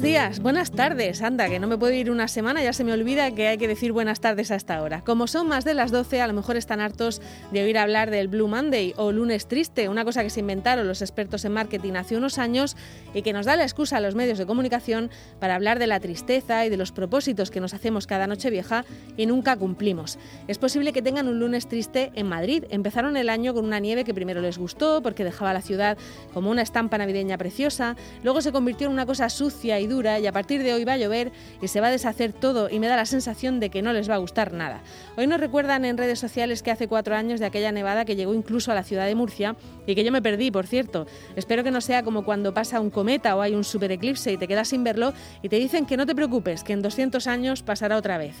Buenos días, buenas tardes. Anda, que no me puedo ir una semana, ya se me olvida que hay que decir buenas tardes a esta hora. Como son más de las 12, a lo mejor están hartos de oír hablar del Blue Monday o lunes triste, una cosa que se inventaron los expertos en marketing hace unos años y que nos da la excusa a los medios de comunicación para hablar de la tristeza y de los propósitos que nos hacemos cada noche vieja y nunca cumplimos. Es posible que tengan un lunes triste en Madrid. Empezaron el año con una nieve que primero les gustó porque dejaba la ciudad como una estampa navideña preciosa, luego se convirtió en una cosa sucia y y a partir de hoy va a llover y se va a deshacer todo y me da la sensación de que no les va a gustar nada. Hoy nos recuerdan en redes sociales que hace cuatro años de aquella nevada que llegó incluso a la ciudad de Murcia y que yo me perdí, por cierto. Espero que no sea como cuando pasa un cometa o hay un super eclipse y te quedas sin verlo y te dicen que no te preocupes, que en 200 años pasará otra vez.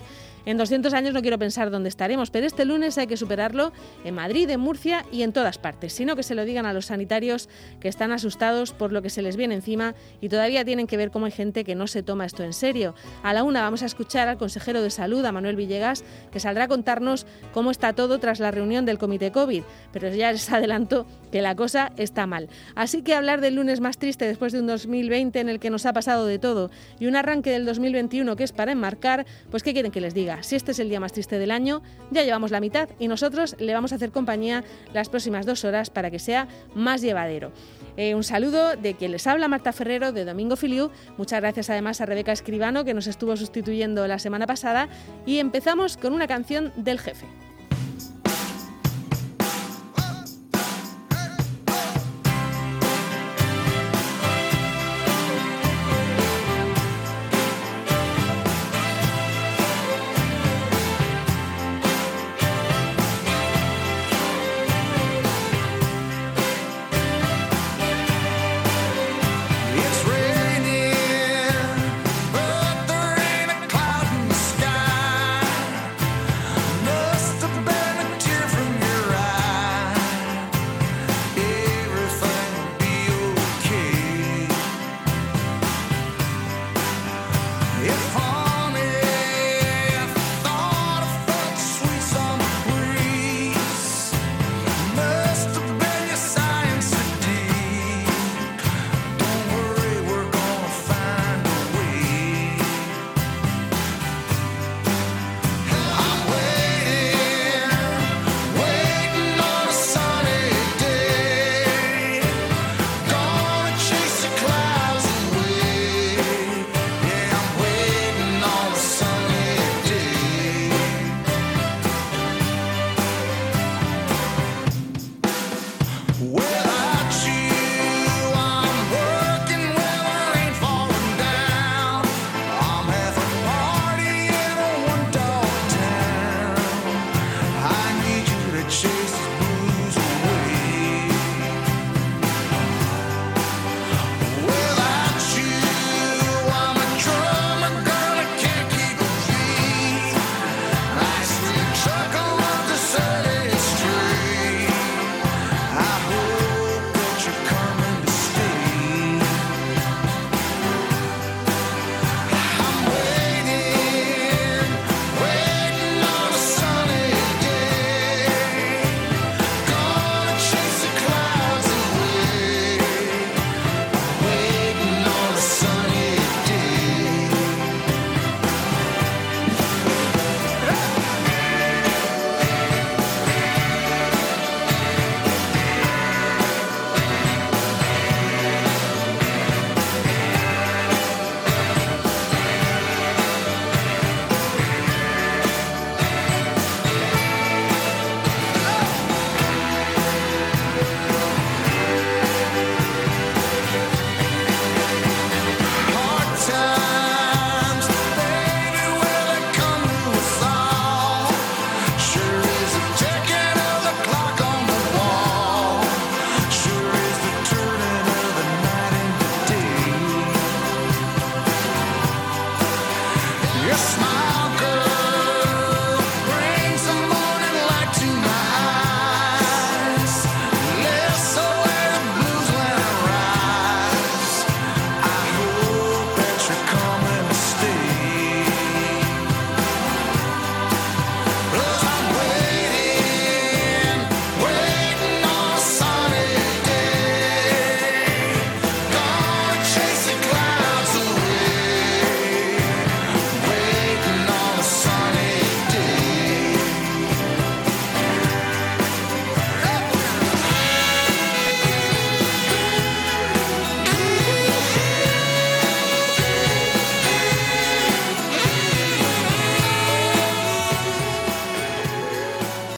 En 200 años no quiero pensar dónde estaremos, pero este lunes hay que superarlo en Madrid, en Murcia y en todas partes, sino que se lo digan a los sanitarios que están asustados por lo que se les viene encima y todavía tienen que ver cómo hay gente que no se toma esto en serio. A la una vamos a escuchar al consejero de salud, a Manuel Villegas, que saldrá a contarnos cómo está todo tras la reunión del comité COVID, pero ya les adelanto que la cosa está mal. Así que hablar del lunes más triste después de un 2020 en el que nos ha pasado de todo y un arranque del 2021 que es para enmarcar, pues ¿qué quieren que les diga? Si este es el día más triste del año, ya llevamos la mitad y nosotros le vamos a hacer compañía las próximas dos horas para que sea más llevadero. Eh, un saludo de quien les habla, Marta Ferrero, de Domingo Filiu. Muchas gracias además a Rebeca Escribano, que nos estuvo sustituyendo la semana pasada. Y empezamos con una canción del jefe.